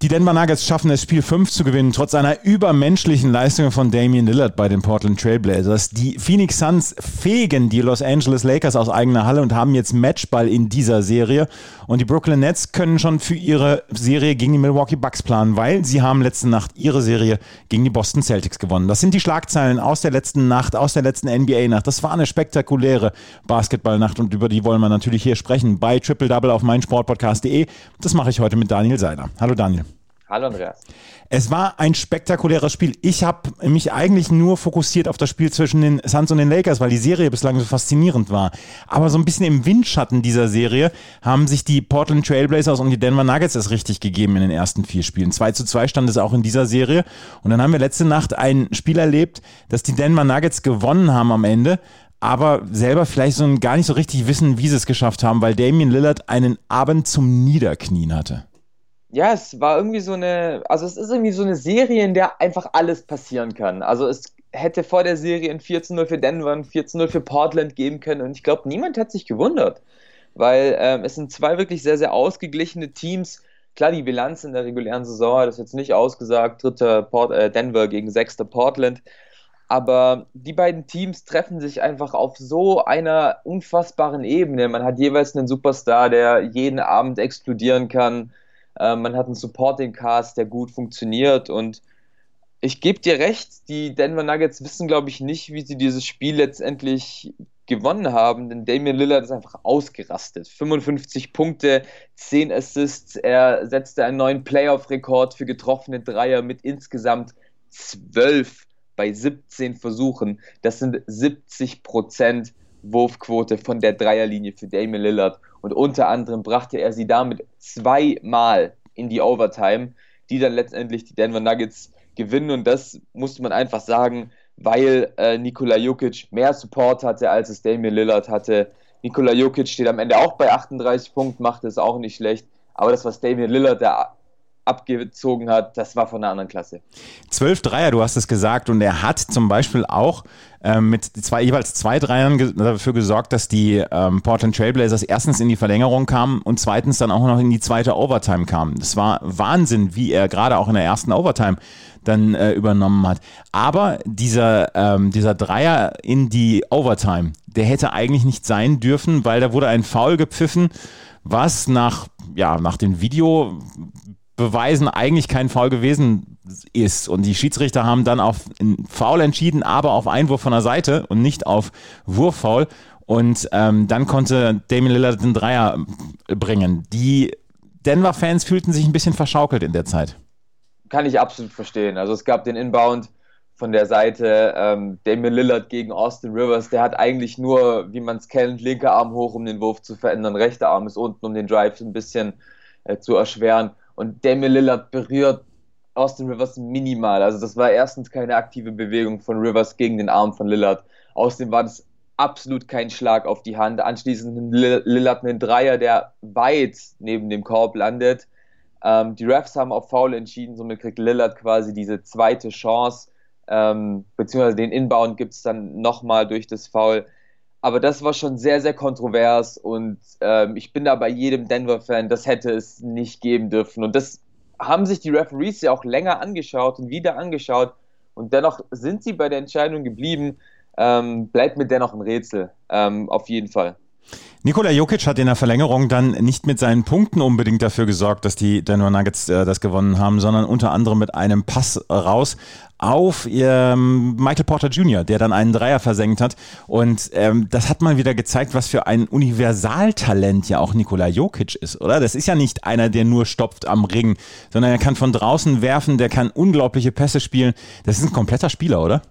Die Denver Nuggets schaffen es, Spiel 5 zu gewinnen, trotz einer übermenschlichen Leistung von Damian Lillard bei den Portland Trailblazers. Die Phoenix Suns fegen die Los Angeles Lakers aus eigener Halle und haben jetzt Matchball in dieser Serie. Und die Brooklyn Nets können schon für ihre Serie gegen die Milwaukee Bucks planen, weil sie haben letzte Nacht ihre Serie gegen die Boston Celtics gewonnen. Das sind die Schlagzeilen aus der letzten Nacht, aus der letzten NBA-Nacht. Das war eine spektakuläre Basketballnacht und über die wollen wir natürlich hier sprechen bei Triple Double auf meinsportpodcast.de. Das mache ich heute mit Daniel Seiler. Hallo Daniel. Hallo Andreas. Es war ein spektakuläres Spiel. Ich habe mich eigentlich nur fokussiert auf das Spiel zwischen den Suns und den Lakers, weil die Serie bislang so faszinierend war. Aber so ein bisschen im Windschatten dieser Serie haben sich die Portland Trailblazers und die Denver Nuggets es richtig gegeben in den ersten vier Spielen. 2 zu 2 stand es auch in dieser Serie. Und dann haben wir letzte Nacht ein Spiel erlebt, das die Denver Nuggets gewonnen haben am Ende aber selber vielleicht so gar nicht so richtig wissen, wie sie es geschafft haben, weil Damian Lillard einen Abend zum Niederknien hatte ja, es war irgendwie so eine, also es ist irgendwie so eine Serie, in der einfach alles passieren kann. Also es hätte vor der Serie ein 14-0 für Denver, ein 14-0 für Portland geben können und ich glaube, niemand hat sich gewundert, weil ähm, es sind zwei wirklich sehr, sehr ausgeglichene Teams. Klar, die Bilanz in der regulären Saison hat es jetzt nicht ausgesagt, dritter Port äh, Denver gegen sechster Portland, aber die beiden Teams treffen sich einfach auf so einer unfassbaren Ebene. Man hat jeweils einen Superstar, der jeden Abend explodieren kann äh, man hat einen Supporting Cast, der gut funktioniert und ich gebe dir recht, die Denver Nuggets wissen, glaube ich, nicht, wie sie dieses Spiel letztendlich gewonnen haben, denn Damian Lillard ist einfach ausgerastet. 55 Punkte, 10 Assists, er setzte einen neuen Playoff-Rekord für getroffene Dreier mit insgesamt 12 bei 17 Versuchen. Das sind 70 Prozent Wurfquote von der Dreierlinie für Damian Lillard. Und unter anderem brachte er sie damit zweimal in die Overtime, die dann letztendlich die Denver Nuggets gewinnen. Und das musste man einfach sagen, weil äh, Nikola Jokic mehr Support hatte, als es Damian Lillard hatte. Nikola Jokic steht am Ende auch bei 38 Punkten, macht es auch nicht schlecht. Aber das, was Damian Lillard da abgezogen hat, das war von einer anderen Klasse. Zwölf Dreier, du hast es gesagt, und er hat zum Beispiel auch ähm, mit zwei, jeweils zwei Dreiern ge dafür gesorgt, dass die ähm, Portland Trailblazers erstens in die Verlängerung kamen und zweitens dann auch noch in die zweite Overtime kamen. Das war Wahnsinn, wie er gerade auch in der ersten Overtime dann äh, übernommen hat. Aber dieser, ähm, dieser Dreier in die Overtime, der hätte eigentlich nicht sein dürfen, weil da wurde ein Foul gepfiffen, was nach, ja, nach dem Video Beweisen eigentlich kein Foul gewesen ist. Und die Schiedsrichter haben dann auf Foul entschieden, aber auf Einwurf von der Seite und nicht auf Wurffoul. Und ähm, dann konnte Damien Lillard den Dreier bringen. Die Denver-Fans fühlten sich ein bisschen verschaukelt in der Zeit. Kann ich absolut verstehen. Also es gab den Inbound von der Seite ähm, Damien Lillard gegen Austin Rivers. Der hat eigentlich nur, wie man es kennt, linker Arm hoch, um den Wurf zu verändern. Rechter Arm ist unten, um den Drive ein bisschen äh, zu erschweren. Und Damian Lillard berührt Austin Rivers minimal. Also das war erstens keine aktive Bewegung von Rivers gegen den Arm von Lillard. Außerdem war das absolut kein Schlag auf die Hand. Anschließend Lillard einen Dreier, der weit neben dem Korb landet. Ähm, die Refs haben auf Foul entschieden, somit kriegt Lillard quasi diese zweite Chance. Ähm, beziehungsweise den Inbound gibt es dann nochmal durch das Foul. Aber das war schon sehr, sehr kontrovers und ähm, ich bin da bei jedem Denver-Fan, das hätte es nicht geben dürfen. Und das haben sich die Referees ja auch länger angeschaut und wieder angeschaut und dennoch sind sie bei der Entscheidung geblieben. Ähm, bleibt mir dennoch ein Rätsel, ähm, auf jeden Fall. Nikola Jokic hat in der Verlängerung dann nicht mit seinen Punkten unbedingt dafür gesorgt, dass die Denver Nuggets äh, das gewonnen haben, sondern unter anderem mit einem Pass raus auf ähm, Michael Porter Jr., der dann einen Dreier versenkt hat. Und ähm, das hat mal wieder gezeigt, was für ein Universaltalent ja auch Nikola Jokic ist, oder? Das ist ja nicht einer, der nur stopft am Ring, sondern er kann von draußen werfen, der kann unglaubliche Pässe spielen. Das ist ein kompletter Spieler, oder?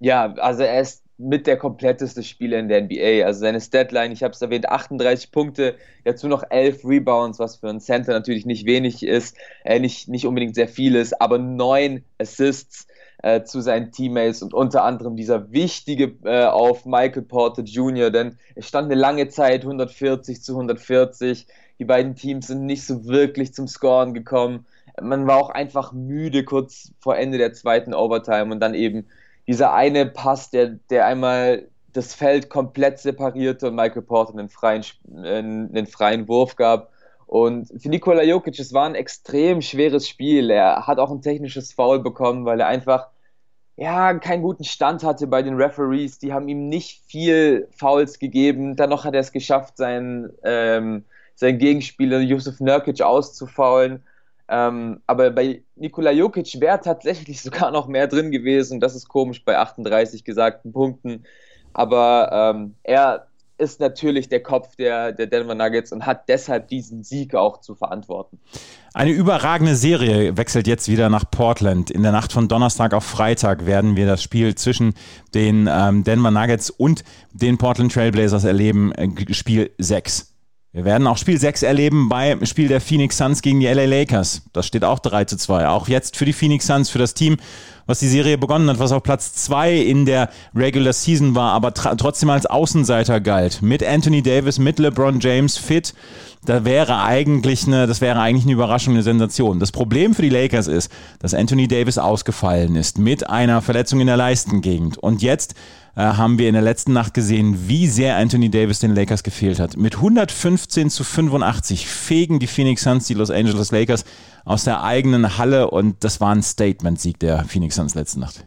Ja, also er ist mit der kompletteste Spieler in der NBA. Also seine Statline, ich habe es erwähnt, 38 Punkte, dazu noch 11 Rebounds, was für einen Center natürlich nicht wenig ist, äh, nicht, nicht unbedingt sehr viel ist, aber 9 Assists äh, zu seinen Teammates und unter anderem dieser wichtige äh, auf Michael Porter Jr., denn es stand eine lange Zeit 140 zu 140. Die beiden Teams sind nicht so wirklich zum Scoren gekommen. Man war auch einfach müde kurz vor Ende der zweiten Overtime und dann eben dieser eine Pass, der, der einmal das Feld komplett separierte und Michael Porter einen freien, einen freien Wurf gab. Und für Nikola Jokic, es war ein extrem schweres Spiel. Er hat auch ein technisches Foul bekommen, weil er einfach ja, keinen guten Stand hatte bei den Referees. Die haben ihm nicht viel Fouls gegeben. Dann noch hat er es geschafft, seinen, ähm, seinen Gegenspieler Yusuf Nurkic auszufaulen. Ähm, aber bei Nikola Jokic wäre tatsächlich sogar noch mehr drin gewesen. Das ist komisch bei 38 gesagten Punkten. Aber ähm, er ist natürlich der Kopf der, der Denver Nuggets und hat deshalb diesen Sieg auch zu verantworten. Eine überragende Serie wechselt jetzt wieder nach Portland. In der Nacht von Donnerstag auf Freitag werden wir das Spiel zwischen den ähm, Denver Nuggets und den Portland Trailblazers erleben, äh, Spiel 6. Wir werden auch Spiel 6 erleben beim Spiel der Phoenix Suns gegen die LA Lakers. Das steht auch 3 zu 2. Auch jetzt für die Phoenix Suns, für das Team, was die Serie begonnen hat, was auf Platz 2 in der Regular Season war, aber trotzdem als Außenseiter galt. Mit Anthony Davis, mit LeBron James fit. Da wäre eigentlich eine, das wäre eigentlich eine Überraschung, eine Sensation. Das Problem für die Lakers ist, dass Anthony Davis ausgefallen ist mit einer Verletzung in der Leistengegend. Und jetzt äh, haben wir in der letzten Nacht gesehen, wie sehr Anthony Davis den Lakers gefehlt hat. Mit 115 zu 85 fegen die Phoenix Suns die Los Angeles Lakers aus der eigenen Halle und das war ein Statement-Sieg der Phoenix Suns letzte Nacht.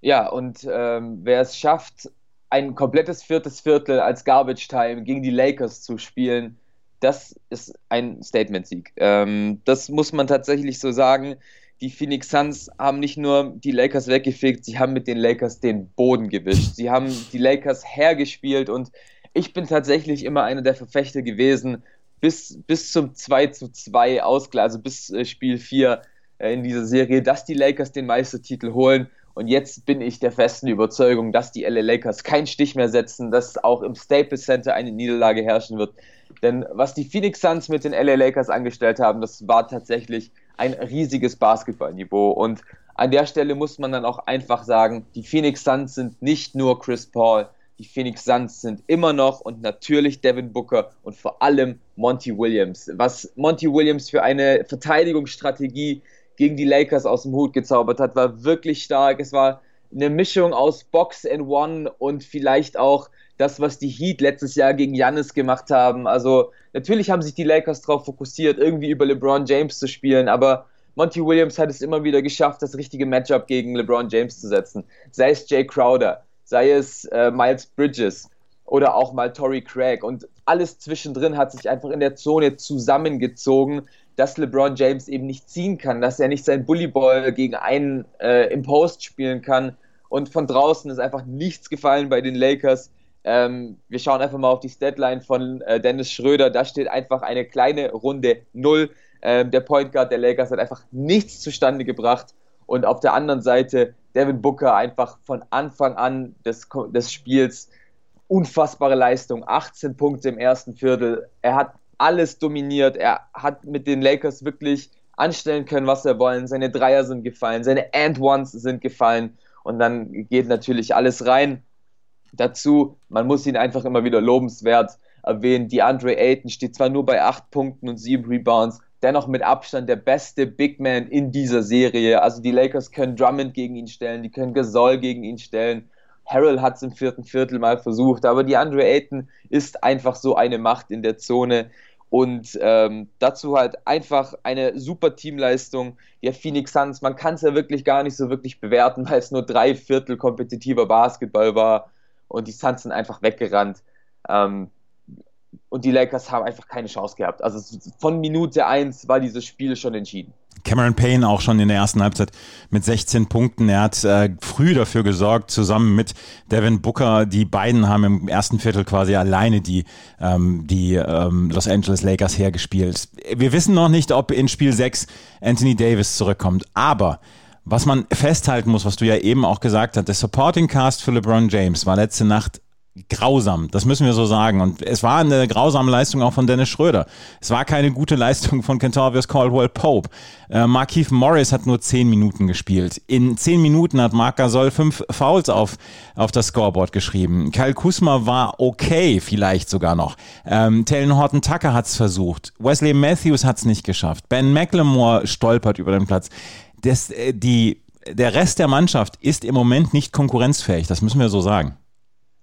Ja, und ähm, wer es schafft, ein komplettes viertes Viertel als Garbage Time gegen die Lakers zu spielen, das ist ein Statement-Sieg. Ähm, das muss man tatsächlich so sagen die Phoenix Suns haben nicht nur die Lakers weggefegt, sie haben mit den Lakers den Boden gewischt. Sie haben die Lakers hergespielt und ich bin tatsächlich immer einer der Verfechter gewesen, bis, bis zum 2 zu 2 Ausgleich, also bis äh, Spiel 4 äh, in dieser Serie, dass die Lakers den Meistertitel holen. Und jetzt bin ich der festen Überzeugung, dass die LA Lakers keinen Stich mehr setzen, dass auch im Staples Center eine Niederlage herrschen wird. Denn was die Phoenix Suns mit den LA Lakers angestellt haben, das war tatsächlich ein riesiges Basketballniveau. Und an der Stelle muss man dann auch einfach sagen, die Phoenix Suns sind nicht nur Chris Paul, die Phoenix Suns sind immer noch und natürlich Devin Booker und vor allem Monty Williams. Was Monty Williams für eine Verteidigungsstrategie gegen die Lakers aus dem Hut gezaubert hat, war wirklich stark. Es war eine Mischung aus Box and One und vielleicht auch das, was die Heat letztes Jahr gegen Giannis gemacht haben. Also natürlich haben sich die Lakers darauf fokussiert, irgendwie über LeBron James zu spielen, aber Monty Williams hat es immer wieder geschafft, das richtige Matchup gegen LeBron James zu setzen. Sei es Jay Crowder, sei es äh, Miles Bridges oder auch mal Torrey Craig. Und alles zwischendrin hat sich einfach in der Zone zusammengezogen, dass LeBron James eben nicht ziehen kann, dass er nicht sein Bullyball gegen einen äh, im Post spielen kann. Und von draußen ist einfach nichts gefallen bei den Lakers. Ähm, wir schauen einfach mal auf die Statline von äh, Dennis Schröder. Da steht einfach eine kleine Runde Null. Ähm, der Point Guard der Lakers hat einfach nichts zustande gebracht. Und auf der anderen Seite Devin Booker einfach von Anfang an des, des Spiels unfassbare Leistung. 18 Punkte im ersten Viertel. Er hat alles dominiert. Er hat mit den Lakers wirklich anstellen können, was er wollen. Seine Dreier sind gefallen, seine And-Ones sind gefallen. Und dann geht natürlich alles rein. Dazu, man muss ihn einfach immer wieder lobenswert erwähnen. Die Andre Ayton steht zwar nur bei 8 Punkten und 7 Rebounds, dennoch mit Abstand der beste Big Man in dieser Serie. Also die Lakers können Drummond gegen ihn stellen, die können Gasol gegen ihn stellen. Harrell hat es im vierten Viertel mal versucht, aber die Andre Ayton ist einfach so eine Macht in der Zone. Und ähm, dazu halt einfach eine super Teamleistung der Phoenix Suns. Man kann es ja wirklich gar nicht so wirklich bewerten, weil es nur drei Viertel kompetitiver Basketball war und die Suns sind einfach weggerannt. Ähm, und die Lakers haben einfach keine Chance gehabt. Also von Minute 1 war dieses Spiel schon entschieden. Cameron Payne auch schon in der ersten Halbzeit mit 16 Punkten. Er hat äh, früh dafür gesorgt, zusammen mit Devin Booker. Die beiden haben im ersten Viertel quasi alleine die, ähm, die ähm, Los Angeles Lakers hergespielt. Wir wissen noch nicht, ob in Spiel 6 Anthony Davis zurückkommt. Aber was man festhalten muss, was du ja eben auch gesagt hast, der Supporting Cast für LeBron James war letzte Nacht grausam, das müssen wir so sagen. Und es war eine grausame Leistung auch von Dennis Schröder. Es war keine gute Leistung von Kentavious Caldwell Pope. Äh, Markeith Morris hat nur zehn Minuten gespielt. In zehn Minuten hat Marc Gasol fünf Fouls auf, auf das Scoreboard geschrieben. Kyle Kusma war okay, vielleicht sogar noch. Ähm, Talon Horton Tucker hat es versucht. Wesley Matthews hat es nicht geschafft. Ben McLemore stolpert über den Platz. Das, äh, die, der Rest der Mannschaft ist im Moment nicht konkurrenzfähig, das müssen wir so sagen.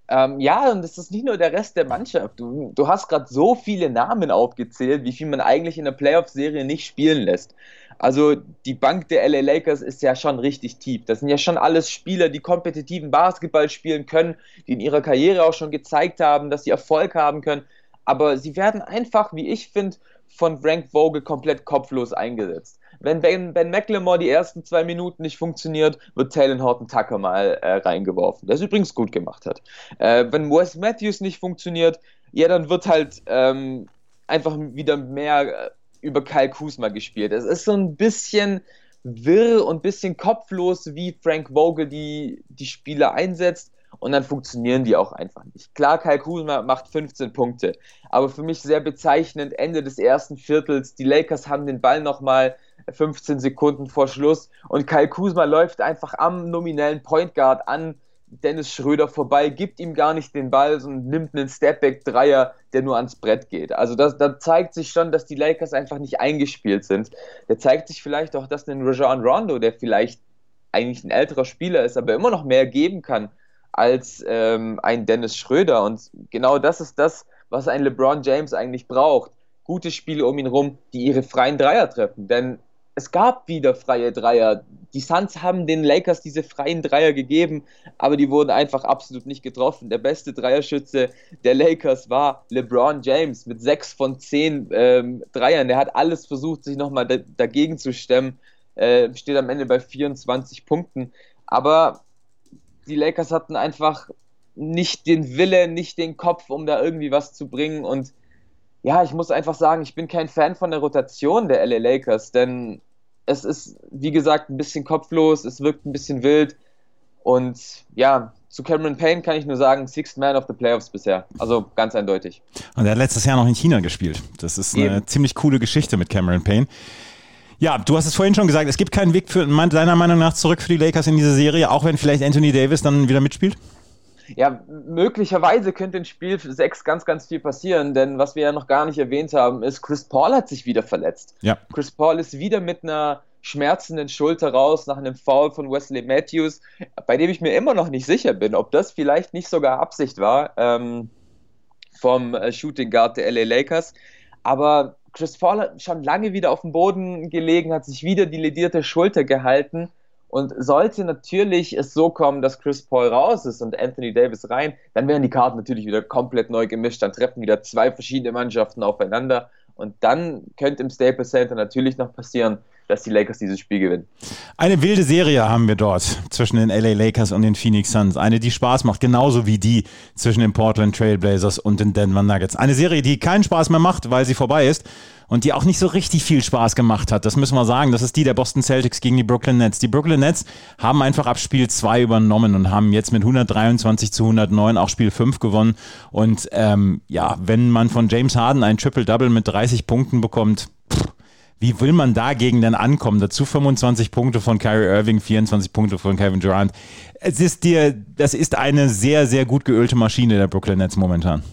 Ähm, ja, und das ist nicht nur der Rest der Mannschaft. Du, du hast gerade so viele Namen aufgezählt, wie viel man eigentlich in der Playoff-Serie nicht spielen lässt. Also die Bank der LA Lakers ist ja schon richtig tief. Das sind ja schon alles Spieler, die kompetitiven Basketball spielen können, die in ihrer Karriere auch schon gezeigt haben, dass sie Erfolg haben können. Aber sie werden einfach, wie ich finde, von Frank Vogel komplett kopflos eingesetzt. Wenn Ben, ben McLemore die ersten zwei Minuten nicht funktioniert, wird Talon Horton Tucker mal äh, reingeworfen, der es übrigens gut gemacht hat. Äh, wenn Wes Matthews nicht funktioniert, ja, dann wird halt ähm, einfach wieder mehr äh, über Kyle Kuzma gespielt. Es ist so ein bisschen wirr und ein bisschen kopflos, wie Frank Vogel die, die Spieler einsetzt und dann funktionieren die auch einfach nicht. Klar, Kyle Kuzma macht 15 Punkte, aber für mich sehr bezeichnend, Ende des ersten Viertels, die Lakers haben den Ball nochmal 15 Sekunden vor Schluss und Kyle Kuzma läuft einfach am nominellen Point Guard an Dennis Schröder vorbei, gibt ihm gar nicht den Ball und nimmt einen Stepback-Dreier, der nur ans Brett geht. Also das, da zeigt sich schon, dass die Lakers einfach nicht eingespielt sind. Da zeigt sich vielleicht auch, dass ein Rajon Rondo, der vielleicht eigentlich ein älterer Spieler ist, aber immer noch mehr geben kann als ähm, ein Dennis Schröder. Und genau das ist das, was ein LeBron James eigentlich braucht. Gute Spiele um ihn rum, die ihre freien Dreier treffen. Denn es gab wieder freie Dreier. Die Suns haben den Lakers diese freien Dreier gegeben, aber die wurden einfach absolut nicht getroffen. Der beste Dreierschütze der Lakers war LeBron James mit sechs von zehn ähm, Dreiern. Der hat alles versucht, sich nochmal da, dagegen zu stemmen. Äh, steht am Ende bei 24 Punkten. Aber die Lakers hatten einfach nicht den Wille, nicht den Kopf, um da irgendwie was zu bringen. Und ja, ich muss einfach sagen, ich bin kein Fan von der Rotation der LA Lakers, denn es ist, wie gesagt, ein bisschen kopflos, es wirkt ein bisschen wild. Und ja, zu Cameron Payne kann ich nur sagen, Sixth Man of the Playoffs bisher. Also ganz eindeutig. Und er hat letztes Jahr noch in China gespielt. Das ist eine Eben. ziemlich coole Geschichte mit Cameron Payne. Ja, du hast es vorhin schon gesagt, es gibt keinen Weg für, deiner Meinung nach zurück für die Lakers in diese Serie, auch wenn vielleicht Anthony Davis dann wieder mitspielt? Ja, möglicherweise könnte in Spiel 6 ganz, ganz viel passieren, denn was wir ja noch gar nicht erwähnt haben, ist, Chris Paul hat sich wieder verletzt. Ja. Chris Paul ist wieder mit einer schmerzenden Schulter raus nach einem Foul von Wesley Matthews, bei dem ich mir immer noch nicht sicher bin, ob das vielleicht nicht sogar Absicht war ähm, vom äh, Shooting Guard der LA Lakers. Aber Chris Paul hat schon lange wieder auf dem Boden gelegen, hat sich wieder die ledierte Schulter gehalten und sollte natürlich es so kommen, dass Chris Paul raus ist und Anthony Davis rein, dann wären die Karten natürlich wieder komplett neu gemischt. Dann treffen wieder zwei verschiedene Mannschaften aufeinander. Und dann könnte im Staples Center natürlich noch passieren, dass die Lakers dieses Spiel gewinnen. Eine wilde Serie haben wir dort zwischen den LA Lakers und den Phoenix Suns. Eine, die Spaß macht, genauso wie die zwischen den Portland Trailblazers und den Denver Nuggets. Eine Serie, die keinen Spaß mehr macht, weil sie vorbei ist und die auch nicht so richtig viel Spaß gemacht hat. Das müssen wir sagen. Das ist die der Boston Celtics gegen die Brooklyn Nets. Die Brooklyn Nets haben einfach ab Spiel 2 übernommen und haben jetzt mit 123 zu 109 auch Spiel 5 gewonnen. Und ähm, ja, wenn man von James Harden ein Triple-Double mit 30 Punkten bekommt, wie will man dagegen denn ankommen? Dazu 25 Punkte von Kyrie Irving, 24 Punkte von Kevin Durant. Es ist dir, das ist eine sehr, sehr gut geölte Maschine der Brooklyn Nets momentan.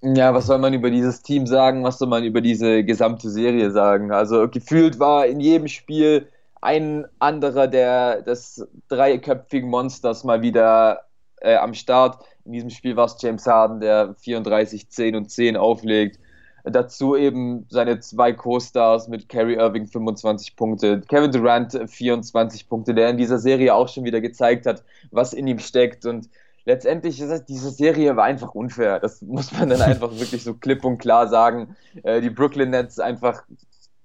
Ja, was soll man über dieses Team sagen? Was soll man über diese gesamte Serie sagen? Also gefühlt war in jedem Spiel ein anderer der des dreiköpfigen Monsters mal wieder äh, am Start. In diesem Spiel war es James Harden, der 34, 10 und 10 auflegt. Dazu eben seine zwei Co-Stars mit Kerry Irving 25 Punkte, Kevin Durant 24 Punkte, der in dieser Serie auch schon wieder gezeigt hat, was in ihm steckt. Und letztendlich ist es, diese Serie war einfach unfair. Das muss man dann einfach wirklich so klipp und klar sagen. Äh, die Brooklyn Nets einfach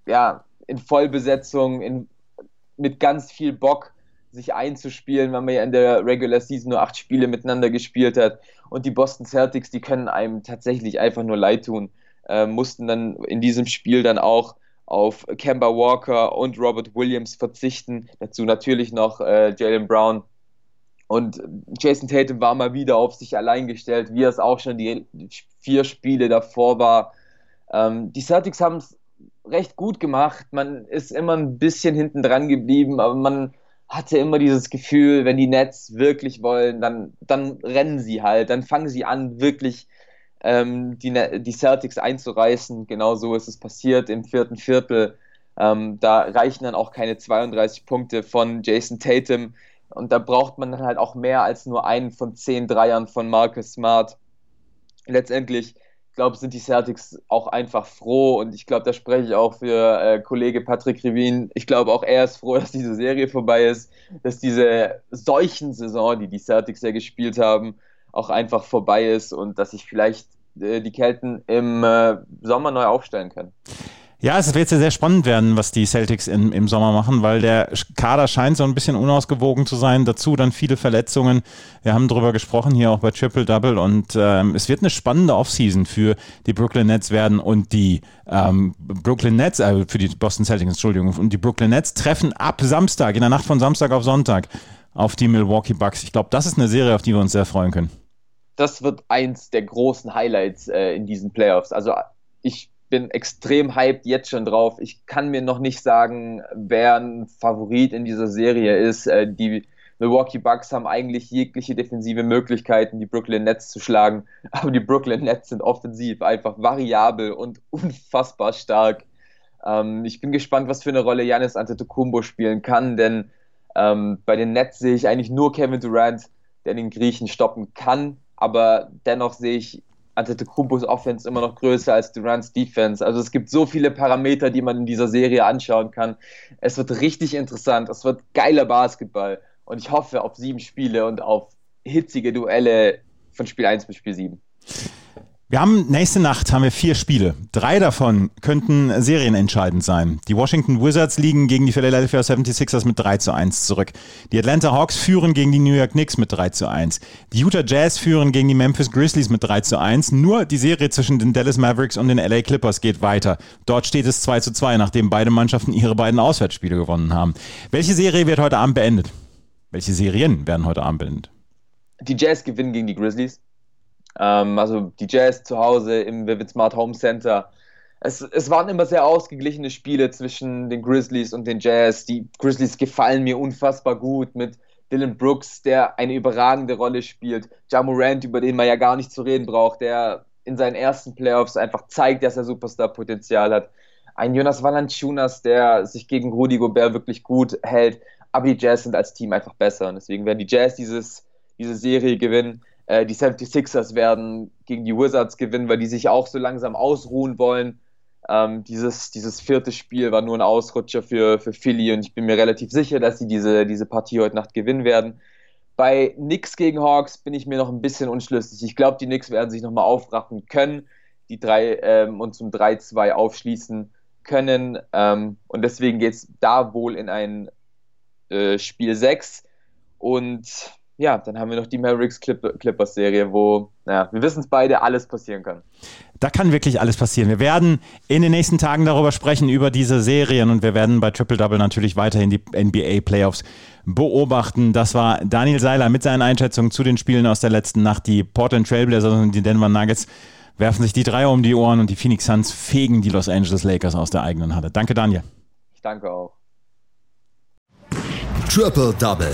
ja, in Vollbesetzung, in, mit ganz viel Bock sich einzuspielen, weil man ja in der Regular Season nur acht Spiele miteinander gespielt hat. Und die Boston Celtics, die können einem tatsächlich einfach nur leid tun äh, mussten dann in diesem Spiel dann auch auf Kemba Walker und Robert Williams verzichten. Dazu natürlich noch äh, Jalen Brown. Und Jason Tatum war mal wieder auf sich allein gestellt, wie es auch schon die vier Spiele davor war. Ähm, die Celtics haben es recht gut gemacht. Man ist immer ein bisschen hinten dran geblieben, aber man hatte immer dieses Gefühl, wenn die Nets wirklich wollen, dann, dann rennen sie halt, dann fangen sie an, wirklich ähm, die, ne-, die Celtics einzureißen. Genau so ist es passiert im vierten Viertel. Ähm, da reichen dann auch keine 32 Punkte von Jason Tatum. Und da braucht man dann halt auch mehr als nur einen von zehn Dreiern von Marcus Smart. Letztendlich, glaube sind die Celtics auch einfach froh und ich glaube, da spreche ich auch für äh, Kollege Patrick Rivin. Ich glaube, auch er ist froh, dass diese Serie vorbei ist, dass diese Seuchensaison, die die Celtics ja gespielt haben, auch einfach vorbei ist und dass sich vielleicht äh, die Kelten im äh, Sommer neu aufstellen können. Ja, es wird sehr spannend werden, was die Celtics in, im Sommer machen, weil der Kader scheint so ein bisschen unausgewogen zu sein. Dazu dann viele Verletzungen. Wir haben darüber gesprochen hier auch bei Triple Double und ähm, es wird eine spannende Offseason für die Brooklyn Nets werden und die ähm, Brooklyn Nets, äh, für die Boston Celtics, Entschuldigung, und die Brooklyn Nets treffen ab Samstag, in der Nacht von Samstag auf Sonntag, auf die Milwaukee Bucks. Ich glaube, das ist eine Serie, auf die wir uns sehr freuen können. Das wird eins der großen Highlights äh, in diesen Playoffs. Also ich bin extrem hyped jetzt schon drauf. Ich kann mir noch nicht sagen, wer ein Favorit in dieser Serie ist. Äh, die Milwaukee Bucks haben eigentlich jegliche defensive Möglichkeiten, die Brooklyn Nets zu schlagen. Aber die Brooklyn Nets sind offensiv einfach variabel und unfassbar stark. Ähm, ich bin gespannt, was für eine Rolle Janis Antetokounmpo spielen kann, denn ähm, bei den Nets sehe ich eigentlich nur Kevin Durant, der den Griechen stoppen kann. Aber dennoch sehe ich Antetokounmpos Offense immer noch größer als Durants Defense. Also es gibt so viele Parameter, die man in dieser Serie anschauen kann. Es wird richtig interessant. Es wird geiler Basketball. Und ich hoffe auf sieben Spiele und auf hitzige Duelle von Spiel 1 bis Spiel 7. Wir haben nächste Nacht haben wir vier Spiele. Drei davon könnten serienentscheidend sein. Die Washington Wizards liegen gegen die Philadelphia 76ers mit 3 zu 1 zurück. Die Atlanta Hawks führen gegen die New York Knicks mit 3 zu 1. Die Utah Jazz führen gegen die Memphis Grizzlies mit 3 zu 1. Nur die Serie zwischen den Dallas Mavericks und den LA Clippers geht weiter. Dort steht es 2 zu 2, nachdem beide Mannschaften ihre beiden Auswärtsspiele gewonnen haben. Welche Serie wird heute Abend beendet? Welche Serien werden heute Abend beendet? Die Jazz gewinnen gegen die Grizzlies. Ähm, also die Jazz zu Hause im Vivid Smart Home Center. Es, es waren immer sehr ausgeglichene Spiele zwischen den Grizzlies und den Jazz. Die Grizzlies gefallen mir unfassbar gut mit Dylan Brooks, der eine überragende Rolle spielt. Ja über den man ja gar nicht zu reden braucht, der in seinen ersten Playoffs einfach zeigt, dass er Superstar-Potenzial hat. Ein Jonas Valanciunas, der sich gegen Rudy Gobert wirklich gut hält. Aber die Jazz sind als Team einfach besser. Und deswegen werden die Jazz dieses, diese Serie gewinnen. Äh, die 76ers werden gegen die Wizards gewinnen, weil die sich auch so langsam ausruhen wollen. Ähm, dieses, dieses vierte Spiel war nur ein Ausrutscher für, für Philly und ich bin mir relativ sicher, dass sie diese, diese Partie heute Nacht gewinnen werden. Bei Knicks gegen Hawks bin ich mir noch ein bisschen unschlüssig. Ich glaube, die Knicks werden sich nochmal aufraffen können, die drei ähm, und zum 3-2 aufschließen können. Ähm, und deswegen geht es da wohl in ein äh, Spiel 6. Und ja, dann haben wir noch die Mavericks Clippers Serie, wo, naja, wir wissen es beide, alles passieren kann. Da kann wirklich alles passieren. Wir werden in den nächsten Tagen darüber sprechen, über diese Serien und wir werden bei Triple Double natürlich weiterhin die NBA Playoffs beobachten. Das war Daniel Seiler mit seinen Einschätzungen zu den Spielen aus der letzten Nacht. Die Portland Trailblazers und die Denver Nuggets werfen sich die Dreier um die Ohren und die Phoenix Suns fegen die Los Angeles Lakers aus der eigenen Halle. Danke, Daniel. Ich danke auch. Triple Double.